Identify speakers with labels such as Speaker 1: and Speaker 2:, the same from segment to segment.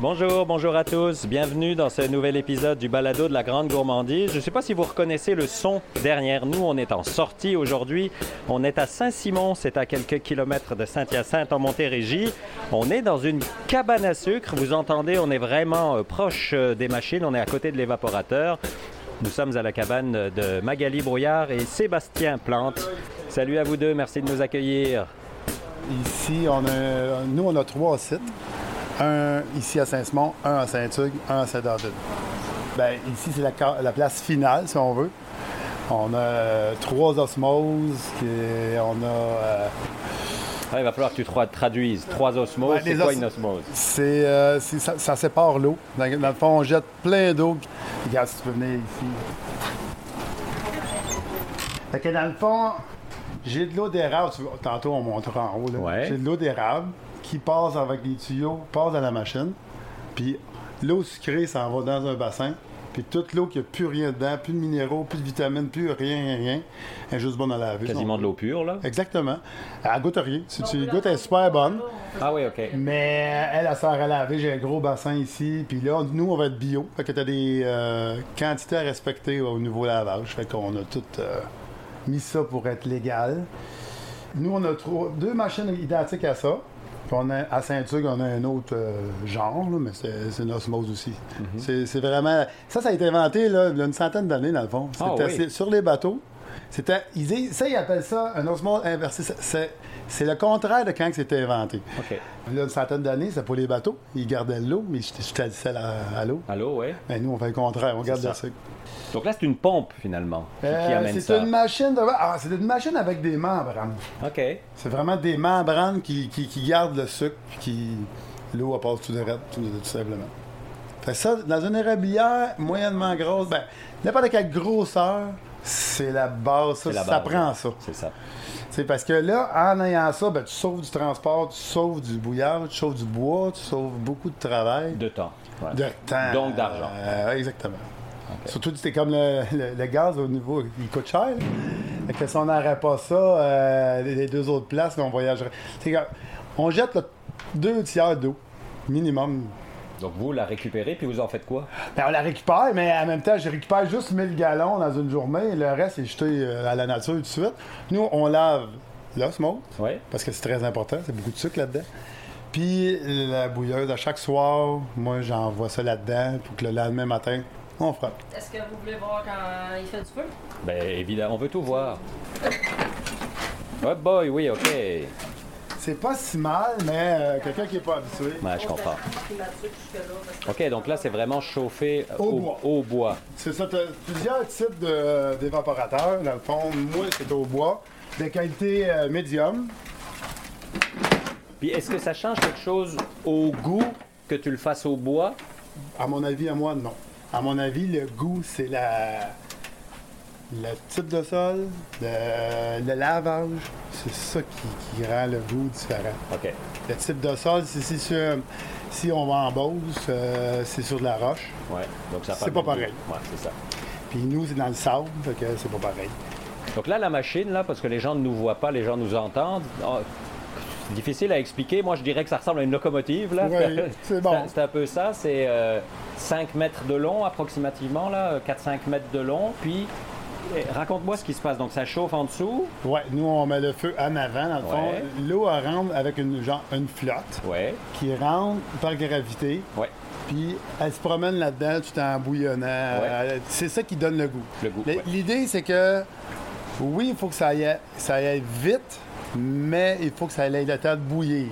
Speaker 1: Bonjour, bonjour à tous. Bienvenue dans ce nouvel épisode du balado de la Grande Gourmandise. Je ne sais pas si vous reconnaissez le son derrière nous. On est en sortie aujourd'hui. On est à Saint-Simon, c'est à quelques kilomètres de Saint-Hyacinthe en Montérégie. On est dans une cabane à sucre. Vous entendez, on est vraiment euh, proche euh, des machines. On est à côté de l'évaporateur. Nous sommes à la cabane de Magali Brouillard et Sébastien Plante. Salut à vous deux, merci de nous accueillir.
Speaker 2: Ici, on a, nous, on a trois sites. Un ici à Saint-Simon, un à Saint-Hugues, un à Saint-David. Ben, ici, c'est la, place finale, si on veut. On a euh, trois osmoses, et on a... euh,
Speaker 1: Ah, il va falloir que tu tra- traduises. Trois osmoses,
Speaker 2: Ouais,
Speaker 1: c'est
Speaker 2: les
Speaker 1: quoi une osmose?
Speaker 2: c'est, euh, c'est- ça, ça sépare l'eau. Dans, dans le fond, on jette plein d'eau. Regarde, si tu peux venir ici. Fait que dans le fond, j'ai de l'eau d'érable. Tantôt, on montrera en haut.
Speaker 1: Ouais.
Speaker 2: J'ai de l'eau d'érable qui passe avec les tuyaux, passe dans la machine. Puis l'eau sucrée s'en va dans un bassin. Puis toute l'eau qui n'a plus rien dedans, plus de minéraux, plus de vitamines, plus rien, rien, rien, elle est juste bonne à laver.
Speaker 1: Quasiment de l'eau pure, là?
Speaker 2: Exactement. Elle goûte rien. Si tu goûtes, elle est super bonne.
Speaker 1: Ah oui, OK.
Speaker 2: Mais elle, elle sert à laver. J'ai un gros bassin ici. Puis là, nous, on va être bio. Fait que tu as des euh, quantités à respecter au niveau lavage. Fait qu'on a tout euh, mis ça pour être légal. Nous, on a trois- deux machines identiques à ça. Puis on a, à Saint-Hugues, on a un autre euh, genre, là, mais c'est une osmose aussi. C'est- C'est vraiment... Ça, ça a été inventé là, il y a une centaine d'années, dans le fond.
Speaker 1: Ah
Speaker 2: C'était
Speaker 1: oui.
Speaker 2: sur les bateaux. C'était, ça, ils appellent ça un osmose inversé. C'est- C'est c'est le contraire de quand c'était inventé.
Speaker 1: OK.
Speaker 2: Là, une centaine d'années, c'est pour les bateaux. Ils gardaient l'eau, mais je je salissais la- à l'eau.
Speaker 1: Allô, oui?
Speaker 2: Mais nous, on fait le contraire, on garde le sucre.
Speaker 1: Donc là, c'est une pompe, finalement, qui, qui
Speaker 2: Euh,
Speaker 1: amène
Speaker 2: c'est
Speaker 1: ça.
Speaker 2: une machine de... ah, c'est une machine avec des membranes.
Speaker 1: OK.
Speaker 2: C'est vraiment des membranes qui, qui, qui gardent le sucre, puis qui... L'eau, elle passe tout de tout, tout simplement. Fait ça, dans une érablière moyennement grosse, ben, n'importe quelle grosseur, c'est la base. Ça, ça prend ça.
Speaker 1: C'est ça.
Speaker 2: C'est parce que là, en ayant ça, ben, tu sauves du transport, tu sauves du bouillard, tu sauves du bois, tu sauves beaucoup de travail.
Speaker 1: De temps. Ouais.
Speaker 2: De temps.
Speaker 1: Donc d'argent.
Speaker 2: Euh, exactement. Surtout, c'était comme le, le- le gaz au niveau, il coûte cher. là. Fait que si on n'aurait pas ça, euh, les deux autres places, on voyagerait. On jette deux tiers d'eau, minimum.
Speaker 1: Donc vous la récupérez, puis vous en faites quoi?
Speaker 2: Ben, on la récupère, mais en même temps, je récupère juste 1000 gallons dans une journée. Le reste est jeté euh, à la nature tout de suite. Nous, on lave l'osmose,
Speaker 1: Oui.
Speaker 2: parce que c'est très important, c'est beaucoup de sucre là-dedans. Puis la bouilleuse, à chaque soir, moi, j'envoie ça là-dedans pour que le lendemain matin, on frotte.
Speaker 3: Est-ce que vous voulez voir quand il fait du feu?
Speaker 1: Ben évidemment, on veut tout voir. Oh boy, oui, OK.
Speaker 2: C'est pas si mal, mais euh, quelqu'un qui n'est pas habitué.
Speaker 1: Ouais, je comprends. OK, donc là, c'est vraiment chauffé euh,
Speaker 2: Au
Speaker 1: au,
Speaker 2: bois.
Speaker 1: au bois.
Speaker 2: C'est ça, tu plusieurs types d'évaporateurs. Dans le fond, moi, c'est au bois. De qualité euh, médium.
Speaker 1: Puis est-ce que ça change quelque chose au goût que tu le fasses au bois?
Speaker 2: À mon avis, à moi, non. À mon avis, le goût, c'est la... le type de sol, le, le lavage. C'est ça qui, qui rend le goût différent.
Speaker 1: OK.
Speaker 2: Le type de sol, c'est si, si on va en Beauce, euh, c'est sur de la roche.
Speaker 1: Ouais. Donc ça
Speaker 2: C'est pas pareil.
Speaker 1: Ouais, c'est ça.
Speaker 2: Puis nous, c'est dans le sable, que c'est pas pareil.
Speaker 1: Donc là, la machine, là, parce que les gens ne nous voient pas, les gens nous entendent. oh, c'est difficile à expliquer. Moi, je dirais que ça ressemble à une locomotive. Là.
Speaker 2: Oui, c'est bon.
Speaker 1: C'est un peu ça. C'est euh, 5 mètres de long, approximativement, là, 4-5 mètres de long. Puis, raconte-moi ce qui se passe. Donc, ça chauffe en dessous?
Speaker 2: Ouais, nous, on met le feu en avant, dans le fond.
Speaker 1: Ouais.
Speaker 2: L'eau, elle rentre avec une, genre, une flotte
Speaker 1: Ouais,
Speaker 2: qui rentre par gravité.
Speaker 1: ouais,
Speaker 2: Puis elle se promène là-dedans tout en bouillonnant. Elle- C'est ça qui donne le goût.
Speaker 1: le goût. Ouais.
Speaker 2: L'idée, c'est que oui, il faut que ça aille, ça aille vite, mais il faut que ça ait le temps de bouillir.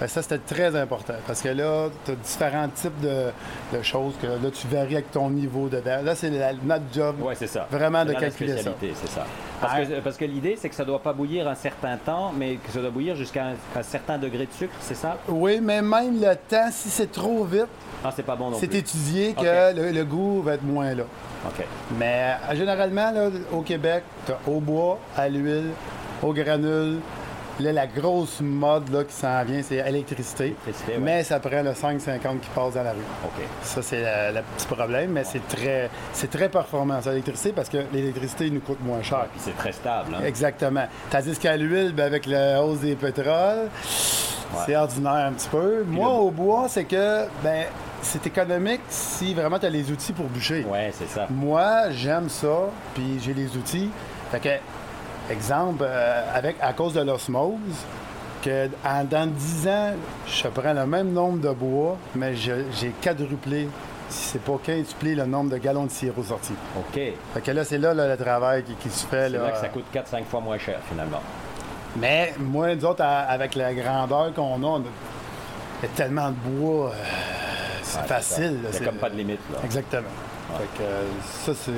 Speaker 1: Ouais.
Speaker 2: Ça, c'était très important. Parce que là, tu as différents types de, de choses que là, tu varies avec ton niveau dedans. Là, c'est la- notre job.
Speaker 1: Ouais, c'est ça.
Speaker 2: Vraiment de
Speaker 1: la
Speaker 2: calculer ça.
Speaker 1: c'est ça. Parce
Speaker 2: Ah.
Speaker 1: que, parce que l'idée, c'est que ça ne doit pas bouillir un certain temps, mais que ça doit bouillir jusqu'à un, un certain degré de sucre, c'est ça?
Speaker 2: Oui, mais même le temps, si c'est trop vite,
Speaker 1: Ah, c'est pas bon
Speaker 2: c'est étudié que le, le goût va être moins là.
Speaker 1: OK.
Speaker 2: Mais euh, généralement, là, au Québec, tu au bois, à l'huile, au granule. Là, la grosse mode là, qui s'en vient, c'est électricité.
Speaker 1: Ouais.
Speaker 2: Mais ça prend le 5,50 qui passe dans la rue.
Speaker 1: OK.
Speaker 2: Ça, c'est le, petit problème, mais c'est très, c'est très performant, ça, l'électricité, parce que l'électricité nous coûte moins cher.
Speaker 1: Puis c'est très stable. Hein?
Speaker 2: Exactement. Tandis qu'à l'huile, ben, avec la hausse des pétroles, c'est ordinaire un petit peu. Moi,
Speaker 1: le-
Speaker 2: au bois, c'est que, ben, c'est économique si vraiment tu as les outils pour bûcher.
Speaker 1: Ouais, c'est ça.
Speaker 2: Moi, j'aime ça, puis j'ai les outils. Fait que, exemple, euh, avec, à cause de l'osmose, que en, dans 10 ans, je prends le même nombre de bois, mais j'ai quadruplé, si c'est pas quintuplé, le nombre de gallons de sirop sortis.
Speaker 1: OK.
Speaker 2: Fait que là, c'est là, là, le travail qui, qui se fait.
Speaker 1: C'est
Speaker 2: là.
Speaker 1: que ça coûte 4-5 fois moins cher, finalement.
Speaker 2: Mais moi, nous autres, à- avec la grandeur qu'on a, on a il y a tellement de bois, euh, c'est
Speaker 1: Ouais,
Speaker 2: facile. c'est-
Speaker 1: comme pas de limite, là.
Speaker 2: Exactement. Fait que, euh, ça, c'est.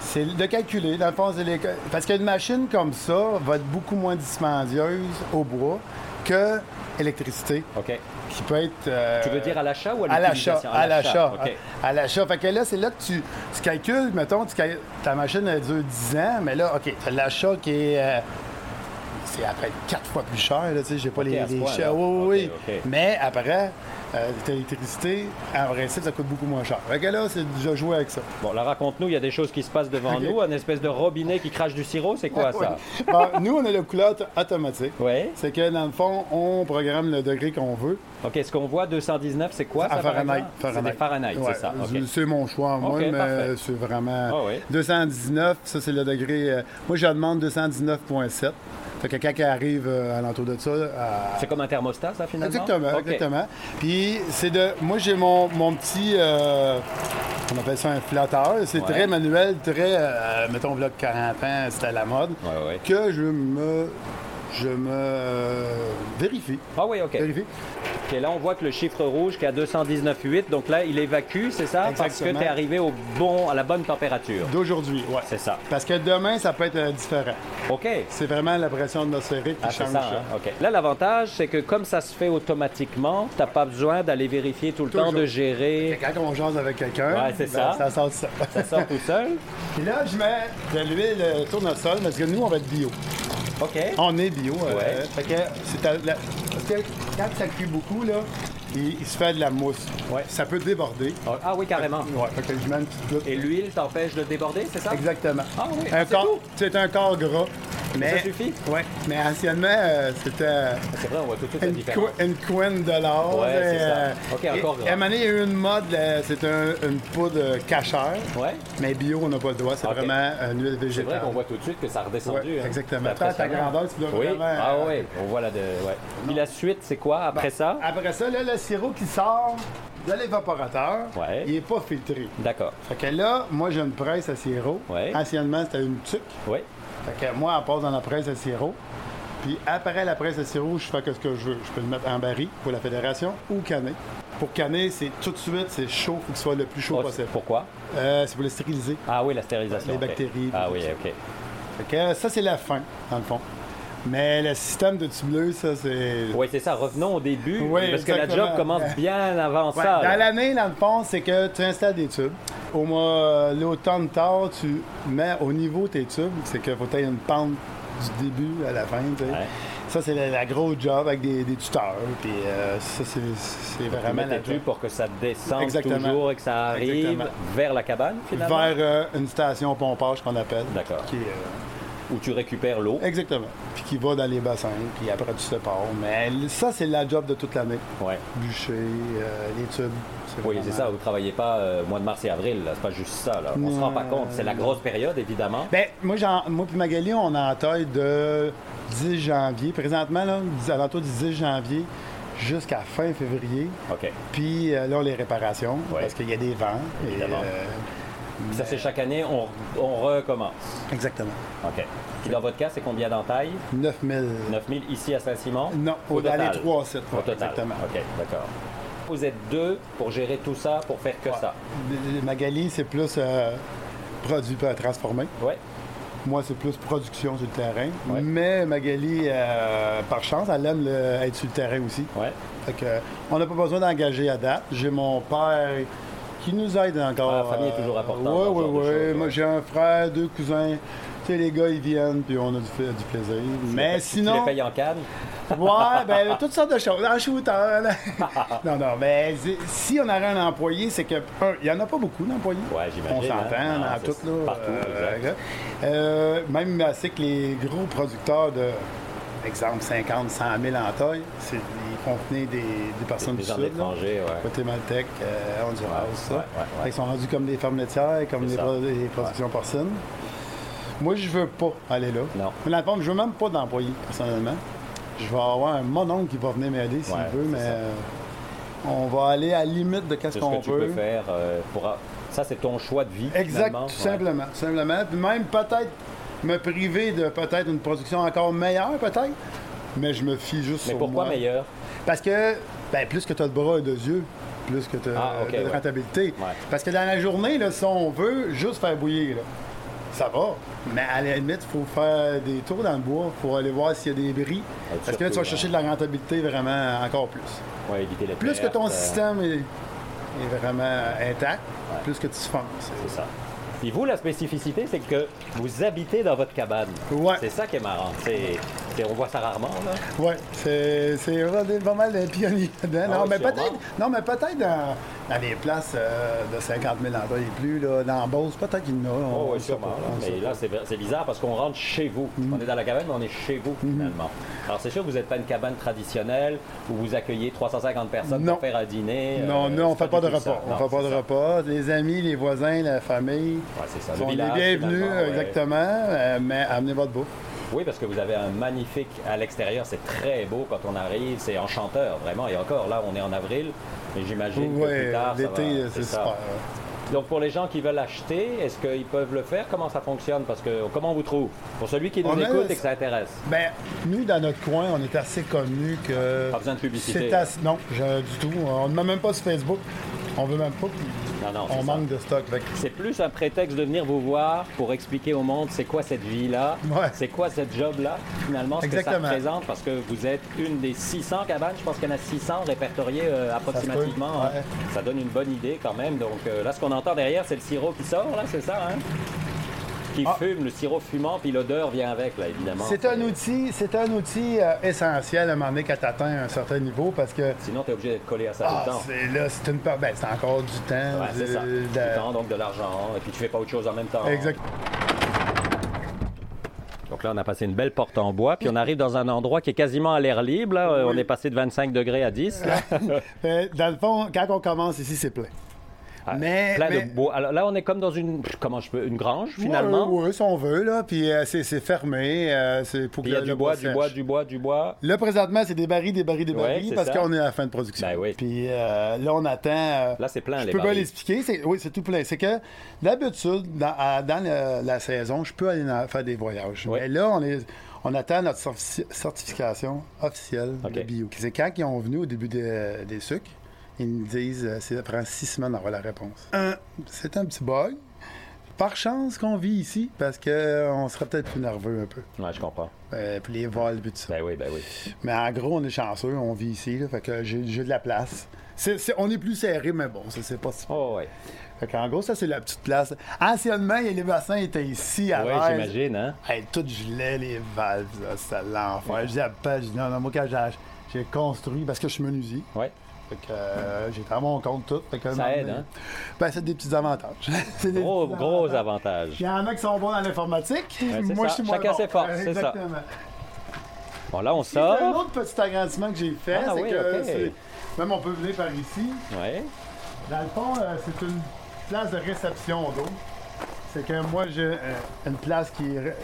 Speaker 2: C'est de calculer. Dans le fond, les- Parce qu'une machine comme ça va être beaucoup moins dispendieuse au bois que l'électricité,
Speaker 1: OK.
Speaker 2: qui peut être. euh,
Speaker 1: Tu veux dire à l'achat ou à
Speaker 2: à l'achat, à l'achat,
Speaker 1: OK.
Speaker 2: à, l'achat. Fait que là, c'est là que tu, tu calcules, mettons, tu ta machine elle dure 10 ans, mais là, OK, l'achat qui est, euh, c'est après quatre fois plus cher, là, tu sais, j'ai pas les, les. Oui, oui. Mais après, euh, ta électricité, en principe, ça coûte beaucoup moins cher. Fait que là, c'est déjà jouer avec ça.
Speaker 1: Bon, là, raconte-nous, il y a des choses qui se passent devant nous, un espèce de robinet qui crache du sirop, c'est quoi ça?
Speaker 2: Bon, nous, on a le auto- automatique.
Speaker 1: Oui.
Speaker 2: C'est que dans le fond, on programme le degré qu'on veut.
Speaker 1: OK, ce qu'on voit, 219, c'est quoi ça?
Speaker 2: à Fahrenheit.
Speaker 1: C'est des Fahrenheit,
Speaker 2: Ouais,
Speaker 1: c'est ça.
Speaker 2: C'est- mon choix, moi, mais c'est vraiment.
Speaker 1: Ah oui.
Speaker 2: 219, ça, c'est le degré. euh, moi, je demande 219,7. Fait que quelqu'un qui arrive euh, à l'entour de ça. à-
Speaker 1: C'est comme un thermostat, ça, finalement?
Speaker 2: Exactement, exactement. Puis, c'est de. Moi, j'ai mon, mon petit. euh, on appelle ça un flatteur. C'est
Speaker 1: Ouais.
Speaker 2: très manuel, très. euh, mettons, là, 40 ans, c'était à la mode.
Speaker 1: Ouais.
Speaker 2: Que je me. Je me. euh, vérifie.
Speaker 1: Ah oui, OK.
Speaker 2: Vérifie.
Speaker 1: OK, là, on voit que le chiffre rouge qui est à 219,8, donc là, il évacue, c'est ça? Parce que tu es arrivé au bon, à la bonne température.
Speaker 2: D'aujourd'hui, ouais.
Speaker 1: C'est ça.
Speaker 2: Parce que demain, ça peut être euh, différent.
Speaker 1: OK.
Speaker 2: C'est vraiment la pression atmosphérique qui
Speaker 1: Ah,
Speaker 2: change
Speaker 1: ça, hein? OK. Là, l'avantage, c'est que comme ça se fait automatiquement, tu n'as pas besoin d'aller vérifier tout le temps, de gérer.
Speaker 2: Quand on jase avec quelqu'un,
Speaker 1: Ouais, c'est
Speaker 2: ben,
Speaker 1: ça.
Speaker 2: ça sort de ça.
Speaker 1: Ça sort tout seul.
Speaker 2: Puis là, je mets de l'huile euh, tournesol parce que nous, on va être bio.
Speaker 1: OK.
Speaker 2: On est bio. euh,
Speaker 1: Ouais.
Speaker 2: fait que c'est à la- parce que quand ça cuit beaucoup, là, il, il se fait de la mousse.
Speaker 1: Ouais.
Speaker 2: Ça peut déborder.
Speaker 1: Ah oui, carrément.
Speaker 2: Ouais, fait que je mets une petite goutte.
Speaker 1: Et l'huile t'empêche de déborder, c'est ça?
Speaker 2: Exactement.
Speaker 1: Ah oui? C'est
Speaker 2: un corps gras. Mais,
Speaker 1: Ça suffit?
Speaker 2: Ouais. Mais anciennement, euh, c'était
Speaker 1: C'est vrai, on voit tout de suite la
Speaker 2: une,
Speaker 1: différence.
Speaker 2: cou- une couenne de l'or.
Speaker 1: Ouais,
Speaker 2: euh,
Speaker 1: c'est ça. OK, encore
Speaker 2: et-. À un moment il y a eu une mode, là, c'est un- une poudre cachère.
Speaker 1: Ouais.
Speaker 2: Mais bio, on n'a pas le droit. C'est vraiment une huile
Speaker 1: C'est
Speaker 2: végétale.
Speaker 1: vrai qu'on voit tout de suite que ça a redescendu.
Speaker 2: Ouais,
Speaker 1: hein.
Speaker 2: exactement.
Speaker 1: C'est
Speaker 2: à ta grandeur, tu dois
Speaker 1: Oui.
Speaker 2: vraiment,
Speaker 1: Ah
Speaker 2: euh,
Speaker 1: oui, on voit la de. Ouais. Puis la suite, c'est quoi après ça?
Speaker 2: Après ça, là, le sirop qui sort de l'évaporateur,
Speaker 1: Ouais.
Speaker 2: il n'est pas filtré.
Speaker 1: D'accord.
Speaker 2: Fait que là, moi, j'ai une presse à sirop.
Speaker 1: Ouais.
Speaker 2: Anciennement, c'était une tuque.
Speaker 1: Oui.
Speaker 2: Fait que moi, elle passe dans la presse à sirop. Puis après la presse à sirop, je fais ce que je veux. Je peux le mettre en baril pour la fédération ou canner. Pour canner, c'est tout de suite, c'est chaud. Il faut qu'il soit le plus chaud
Speaker 1: Oh,
Speaker 2: possible.
Speaker 1: pourquoi?
Speaker 2: Euh, c'est pour le stériliser.
Speaker 1: Ah oui, la stérilisation.
Speaker 2: Les bactéries,
Speaker 1: Ah oui. OK.
Speaker 2: Fait que ça, c'est la fin, dans le fond. Mais le système de tubuleuse, ça, c'est...
Speaker 1: Oui, c'est ça. Revenons au début.
Speaker 2: Oui,
Speaker 1: parce que la job commence bien avant
Speaker 2: Ouais,
Speaker 1: ça.
Speaker 2: dans l'année, dans le fond, c'est que tu installes des tubes. Au mois, l'automne tard, tu mets au niveau tes tubes. C'est qu'il faut que une pente du début à la fin. tu sais.
Speaker 1: Ouais.
Speaker 2: Ça, c'est la, la grosse job avec des, des tuteurs. Puis euh, ça, c'est, vraiment la job.
Speaker 1: pour que ça descende
Speaker 2: Exactement.
Speaker 1: toujours et que ça arrive
Speaker 2: Exactement.
Speaker 1: vers la cabane, finalement?
Speaker 2: Vers euh, une station pompage qu'on appelle.
Speaker 1: D'accord.
Speaker 2: Euh,
Speaker 1: Où tu récupères l'eau.
Speaker 2: exactement. Puis qui va dans les bassins. Puis après, tu sépares. Mais ça, c'est la job de toute l'année.
Speaker 1: Ouais.
Speaker 2: Bûcher, les tubes.
Speaker 1: Oui, c'est ça. Vous ne travaillez pas euh, mois de mars et avril. C'est pas juste ça. Là. On se
Speaker 2: Non.
Speaker 1: rend pas compte. C'est la grosse période, évidemment.
Speaker 2: Ben, moi, moi puis Magali, on est en taille de 10 janvier. Présentement, là, à l'entour du 10 janvier jusqu'à fin février.
Speaker 1: OK.
Speaker 2: Puis euh, là, on les réparations
Speaker 1: Ouais.
Speaker 2: parce qu'il y a des vents. et,
Speaker 1: Évidemment.
Speaker 2: euh,
Speaker 1: ça, c'est chaque année, on, on recommence.
Speaker 2: exactement.
Speaker 1: OK. Puis dans votre cas, c'est combien d'entailles
Speaker 2: 9000.
Speaker 1: 9000 ici à Saint-Simon?
Speaker 2: Non,
Speaker 1: au total.
Speaker 2: les trois sites.
Speaker 1: Au total.
Speaker 2: Exactement.
Speaker 1: OK, d'accord. Vous êtes deux pour gérer tout ça, pour faire que ça.
Speaker 2: Magali, c'est plus euh, produit pas transformé.
Speaker 1: Oui.
Speaker 2: Moi, c'est plus production sur le terrain.
Speaker 1: Ouais.
Speaker 2: Mais Magali, euh, par chance, elle aime le- être sur le terrain aussi.
Speaker 1: Ouais.
Speaker 2: Fait que, euh, on n'a pas besoin d'engager à date. J'ai mon père qui nous aide encore.
Speaker 1: Ah, la famille est toujours importante
Speaker 2: Oui, oui, oui. Moi, j'ai un frère, deux cousins. Tu sais, les gars, ils viennent, puis on a du, du plaisir. Mais
Speaker 1: Tu
Speaker 2: sinon.
Speaker 1: les payes en canne?
Speaker 2: Ouais, ben, toutes sortes de choses. En shooter, là. non, non, mais si on aurait un employé, c'est que, un, il n'y en a pas beaucoup d'employés.
Speaker 1: Ouais, j'imagine,
Speaker 2: On s'entend
Speaker 1: hein.
Speaker 2: Dans tout, là.
Speaker 1: partout, exact.
Speaker 2: euh, euh, même assez que les gros producteurs de, exemple, 50, 100 000 en taille. C'est- Ils venir des, des personnes
Speaker 1: Des
Speaker 2: du
Speaker 1: gens
Speaker 2: Sud. là.
Speaker 1: d'étrangers, ouais.
Speaker 2: Guatémaltèque, euh, Honduras, ça.
Speaker 1: ouais, ouais.
Speaker 2: Qu'ils sont rendus comme des fermes laitières, comme des,
Speaker 1: ça.
Speaker 2: pro- des productions porcines. Moi, je veux pas aller là.
Speaker 1: Non.
Speaker 2: Mais dans le fond, je veux même pas d'employé, personnellement. Je vais avoir un mon oncle qui va venir m'aider s'il
Speaker 1: Ouais,
Speaker 2: veut, mais euh, on va aller à la limite de qu'est-ce
Speaker 1: ce
Speaker 2: qu'on
Speaker 1: que tu peux faire euh, pour... Ça, c'est ton choix de vie,
Speaker 2: Exact, tout
Speaker 1: Ouais.
Speaker 2: simplement. simplement. Puis même peut-être me priver de peut-être une production encore meilleure, peut-être. Mais je me fie juste
Speaker 1: Mais
Speaker 2: sur
Speaker 1: pourquoi
Speaker 2: moi.
Speaker 1: meilleur?
Speaker 2: Parce que ben, plus que tu as de bras et de yeux, plus que tu as
Speaker 1: Ah,
Speaker 2: de
Speaker 1: ouais.
Speaker 2: rentabilité. Parce que dans la journée, là, si on veut juste faire bouillir, là, ça va. Mais à la limite, il faut faire des tours dans le bois pour aller voir s'il y a des bris.
Speaker 1: Ah,
Speaker 2: Parce que là, tu vas chercher de la rentabilité vraiment encore plus.
Speaker 1: Ouais, éviter les
Speaker 2: Plus que ton
Speaker 1: euh,
Speaker 2: système est, est vraiment intact, plus que tu fonces.
Speaker 1: C'est ça. Puis vous, la spécificité, c'est que vous habitez dans votre cabane.
Speaker 2: Ouais.
Speaker 1: C'est ça qui est marrant. C'est, on voit ça rarement, là.
Speaker 2: Oui, c'est c'est vraiment pas mal de pionniers.
Speaker 1: Ah
Speaker 2: non,
Speaker 1: oui,
Speaker 2: mais peut-être non, mais peut-être dans, dans des places euh, de 50 000 endroits et plus, là, dans Beauce, peut-être qu'il y en a. on-
Speaker 1: Oh, oui, sûrement.
Speaker 2: pas,
Speaker 1: là. Mais là, c'est, c'est bizarre parce qu'on rentre chez vous.
Speaker 2: Mm-hmm.
Speaker 1: On est dans la cabane, mais on est chez vous, finalement. Alors, c'est sûr que vous n'êtes pas une cabane traditionnelle où vous accueillez 350 personnes
Speaker 2: Non.
Speaker 1: pour faire un dîner.
Speaker 2: Non,
Speaker 1: euh,
Speaker 2: nous, on
Speaker 1: c'est
Speaker 2: fait pas de repas. On
Speaker 1: Non,
Speaker 2: fait pas de repas. Les amis, les voisins, la famille.
Speaker 1: Ouais, c'est ça. Le
Speaker 2: on est bienvenus,
Speaker 1: ouais.
Speaker 2: exactement, euh, mais amenez votre bouffe.
Speaker 1: Oui, parce que vous avez un magnifique à l'extérieur, c'est très beau quand on arrive, c'est enchanteur, vraiment. Et encore, là, on est en avril, et j'imagine que plus tard,
Speaker 2: l'été, c'est super.
Speaker 1: Donc, pour les gens qui veulent acheter, est-ce qu'ils peuvent le faire? Comment ça fonctionne? Parce que, comment on vous trouve? Pour celui qui nous
Speaker 2: On a-
Speaker 1: écoute et que ça intéresse.
Speaker 2: Ben, nous, dans notre coin, on est assez connus que.
Speaker 1: Pas besoin de publicité.
Speaker 2: C'est assez... Non, je- du tout. On ne met même pas sur Facebook. On veut même pas.
Speaker 1: Non, non,
Speaker 2: on
Speaker 1: ça.
Speaker 2: manque de stock.
Speaker 1: C'est plus un prétexte de venir vous voir pour expliquer au monde c'est quoi cette vie-là,
Speaker 2: Ouais.
Speaker 1: c'est quoi cette job-là, finalement, ce que ça
Speaker 2: Exactement.
Speaker 1: représente, parce que vous êtes une des 600 cabanes, je pense qu'il y en a 600 répertoriées euh, approximativement. hein. Ça donne une bonne idée quand même. Donc euh, là, ce qu'on entend derrière, c'est le sirop qui sort, là, c'est ça, hein? Qui
Speaker 2: Ah.
Speaker 1: fume, le sirop fumant, puis l'odeur vient avec, là, évidemment.
Speaker 2: C'est un outil, c'est un outil euh, essentiel à un moment donné quand tu atteins un certain niveau parce que
Speaker 1: Sinon, tu es obligé d'être collé à ça
Speaker 2: ah,
Speaker 1: tout le temps.
Speaker 2: c'est là, c'est une ben, c'est encore du temps.
Speaker 1: Ouais, c'est
Speaker 2: de-
Speaker 1: ça.
Speaker 2: de-
Speaker 1: Du temps, donc de l'argent, et puis tu fais pas autre chose en même temps.
Speaker 2: Exact.
Speaker 1: Donc là, on a passé une belle porte en bois, puis on arrive dans un endroit qui est quasiment à l'air libre. Là. Euh, On est passé de 25 degrés à 10. là.
Speaker 2: Euh, Dans le fond, quand on commence ici, c'est plein. Mais,
Speaker 1: Plein
Speaker 2: mais-
Speaker 1: de bois. Alors là, on est comme dans une, comment je peux, une grange finalement.
Speaker 2: Oui, oui, si on veut, là. Puis euh, c'est fermé. euh, c'est pour
Speaker 1: Puis il y a
Speaker 2: le-
Speaker 1: du
Speaker 2: le
Speaker 1: bois, du bois, du bois, du bois.
Speaker 2: Là, présentement, c'est des barils, des barils, des barils, parce qu'on est à la fin de production.
Speaker 1: Ben oui.
Speaker 2: Puis euh, là, on attend.
Speaker 1: Là, c'est plein
Speaker 2: je
Speaker 1: les
Speaker 2: peux pas l'expliquer. Oui, c'est tout plein. C'est que d'habitude, dans, à- dans le- la saison, je peux aller faire des voyages.
Speaker 1: Oui.
Speaker 2: Mais là, on, est, on attend notre certi- certification officielle de bio. C'est quand ils ont venu au début des, des sucres, ils nous disent euh, ça prend six semaines d'avoir la réponse. Un, c'est un petit bug. Par chance qu'on vit ici, parce qu'on serait peut-être plus nerveux un peu.
Speaker 1: Ouais, je comprends.
Speaker 2: Euh, puis les vols, puis tout ça.
Speaker 1: Ben oui, ben oui.
Speaker 2: Mais en gros, on est chanceux, on vit ici, là, fait que j'ai j'ai de la place. C'est- c'est- on est plus serré, mais bon, ça c'est pas si...
Speaker 1: Oh, ouais.
Speaker 2: Fait qu'en gros, ça c'est la petite place. Anciennement, les bassins étaient ici à
Speaker 1: Ouais,
Speaker 2: l'aise.
Speaker 1: j'imagine, hein.
Speaker 2: Hey, tout gelait, les valves, là, c'était l'enfer. Je dis à dis non, non, moi quand j'ai- j'ai construit, parce que je suis menuisier,
Speaker 1: Ouais.
Speaker 2: Fait que euh, j'ai à mon compte tout. Fait que,
Speaker 1: Ça aide,
Speaker 2: mais-
Speaker 1: hein?
Speaker 2: Ben, c'est des petits avantages. C'est des
Speaker 1: Gros,
Speaker 2: petits
Speaker 1: gros
Speaker 2: avantages.
Speaker 1: avantage.
Speaker 2: Il y en a qui sont bons dans l'informatique. moi,
Speaker 1: ça.
Speaker 2: je suis moins
Speaker 1: Chacun
Speaker 2: bon.
Speaker 1: ses forces, c'est ça.
Speaker 2: Exactement.
Speaker 1: Bon, là, on
Speaker 2: C'est un
Speaker 1: sort.
Speaker 2: autre petit agrandissement que j'ai fait,
Speaker 1: Ah
Speaker 2: c'est
Speaker 1: oui,
Speaker 2: que même on peut venir par ici.
Speaker 1: Ouais.
Speaker 2: Dans le fond, euh, c'est une place de réception d'eau. C'est que moi, j'ai euh, une place qui est...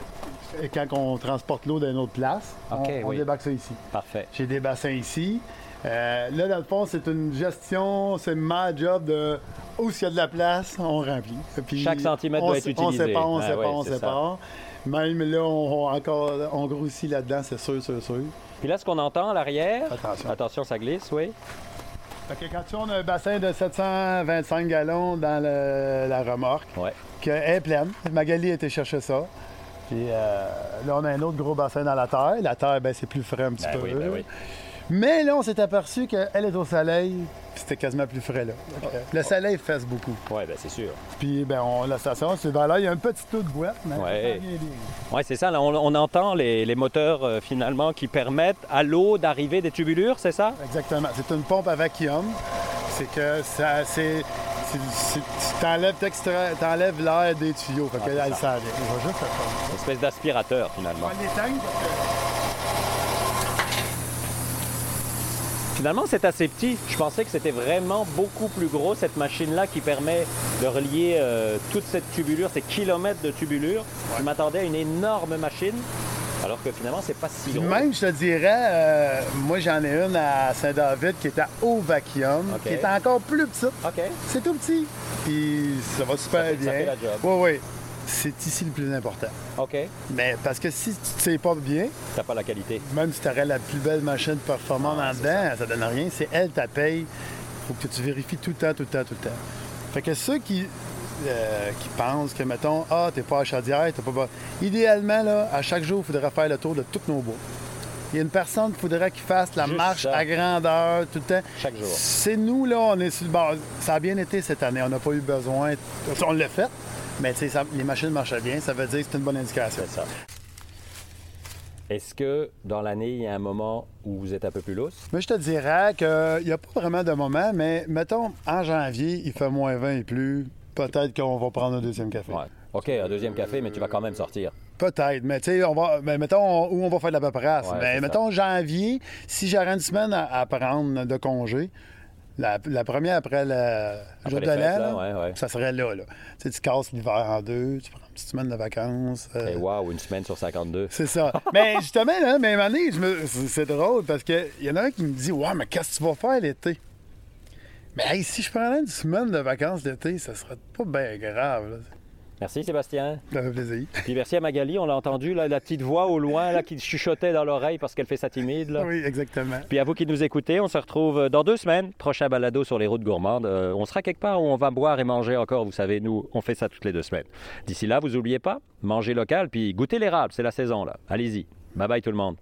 Speaker 2: Quand on transporte l'eau d'une autre place, on- on,
Speaker 1: oui.
Speaker 2: débarque ça ici.
Speaker 1: Parfait.
Speaker 2: J'ai des bassins ici. Euh, là, dans le fond, c'est une gestion, c'est ma job de où s'il y a de la place, on remplit. Puis
Speaker 1: Chaque centimètre
Speaker 2: on
Speaker 1: doit être
Speaker 2: sé-
Speaker 1: utilisé.
Speaker 2: On sépare, on
Speaker 1: Ah
Speaker 2: sépare,
Speaker 1: ouais,
Speaker 2: on
Speaker 1: c'est ça.
Speaker 2: sépare. Même là, on, on encore, on grossit là-dedans, c'est sûr, sûr, sûr.
Speaker 1: Puis là, ce qu'on entend à l'arrière.
Speaker 2: Attention.
Speaker 1: Attention, ça glisse, oui.
Speaker 2: Fait que quand tu on a un bassin de 725 gallons dans le- la remorque,
Speaker 1: Ouais.
Speaker 2: qui est pleine, Magali a été chercher ça. Puis euh, là, on a un autre gros bassin dans la terre. La terre, ben, c'est plus frais un petit
Speaker 1: Ben
Speaker 2: peu.
Speaker 1: oui, ben oui.
Speaker 2: Mais là, on s'est aperçu qu'elle est au soleil, puis c'était quasiment plus frais là. Le soleil fesse beaucoup.
Speaker 1: Ouais, ben c'est sûr.
Speaker 2: Puis ben, on, la station, c'est vers là. Il y a un petit taux de boîte, mais
Speaker 1: Ouais.
Speaker 2: bien.
Speaker 1: Oui, c'est ça. là, on, on entend les, les moteurs euh, finalement qui permettent à l'eau d'arriver des tubulures, c'est ça?
Speaker 2: Exactement. C'est une pompe à vacuum. C'est que ça, c'est. t'enlèves, t'enlèves l'air des tuyaux. Fait que
Speaker 1: Ah, ça.
Speaker 2: juste ça.
Speaker 1: Une espèce d'aspirateur finalement.
Speaker 2: On va l'éteindre parce que.
Speaker 1: Finalement, c'est assez petit. Je pensais que c'était vraiment beaucoup plus gros, cette machine-là qui permet de relier euh, toute cette tubulure, ces kilomètres de tubulure. Je m'attendais à une énorme machine, alors que finalement, c'est pas si gros.
Speaker 2: même, je te dirais, euh, moi j'en ai une à Saint-David qui est à haut vacuum, qui est encore plus petite.
Speaker 1: OK.
Speaker 2: C'est tout petit. Puis ça va super
Speaker 1: Ça fait-
Speaker 2: bien.
Speaker 1: ça fait la job.
Speaker 2: Oui, oui. C'est ici le plus important.
Speaker 1: OK.
Speaker 2: Mais parce que si tu ne sais pas bien,
Speaker 1: T'as pas la qualité.
Speaker 2: même si tu aurais la plus belle machine performante
Speaker 1: Ah,
Speaker 2: en dedans, ça. donne rien. C'est elle ta paye. faut que tu vérifies tout le temps, tout le temps, tout le temps. Fait que ceux qui, euh, qui pensent que, mettons, ah, t'es pas à Chaudière, t'es pas. Idéalement, là, à chaque jour, il faudrait faire le tour de tous nos bois. Il y a une personne qu'il faudrait qu'il fasse la
Speaker 1: Juste
Speaker 2: marche
Speaker 1: ça.
Speaker 2: à grandeur tout le temps.
Speaker 1: Chaque jour.
Speaker 2: C'est nous, là, on est sur le bord. Ça a bien été cette année. On n'a pas eu besoin. On l'a fait, mais tu sais, les machines marchaient bien. Ça veut dire que c'est une bonne indication.
Speaker 1: C'est ça. Est-ce que dans l'année, il y a un moment où vous êtes un peu plus lousse?
Speaker 2: Mais je te dirais qu'il n'y a pas vraiment de moment, mais mettons, en janvier, il fait moins 20 et plus. Peut-être qu'on va prendre un deuxième café.
Speaker 1: Ouais. OK, un deuxième café, mais tu vas quand même sortir.
Speaker 2: Peut-être, mais tu sais, on va, mais mettons, on- où on va faire de la paperasse.
Speaker 1: Ouais, c'est
Speaker 2: mettons, janvier, si j'aurais une semaine à, à prendre de congé, la, la première après le jour de l'an,
Speaker 1: ouais, ouais.
Speaker 2: ça serait là. là. Tu sais, tu casses l'hiver en deux, tu prends une petite semaine de vacances. euh,
Speaker 1: Et wow, une semaine sur 52.
Speaker 2: C'est ça. mais justement, là, même année, je me- c'est drôle parce qu'il y en a un qui me dit Ouais, mais qu'est-ce que tu vas faire l'été? Mais hey, si je prenais une semaine de vacances l'été, ça serait pas bien grave. là.
Speaker 1: Merci Sébastien.
Speaker 2: Ça fait plaisir.
Speaker 1: Puis merci à Magali, on l'a entendu, là, la petite voix au loin là, qui chuchotait dans l'oreille parce qu'elle fait sa timide. Là.
Speaker 2: Oui, exactement.
Speaker 1: Puis à vous qui nous écoutez, on se retrouve dans deux semaines. Prochain balado sur les routes gourmandes. Euh, on sera quelque part où on va boire et manger encore. Vous savez, nous, on fait ça toutes les deux semaines. D'ici là, vous oubliez pas, mangez local puis goûtez l'érable, c'est la saison là. Allez-y. Bye bye tout le monde.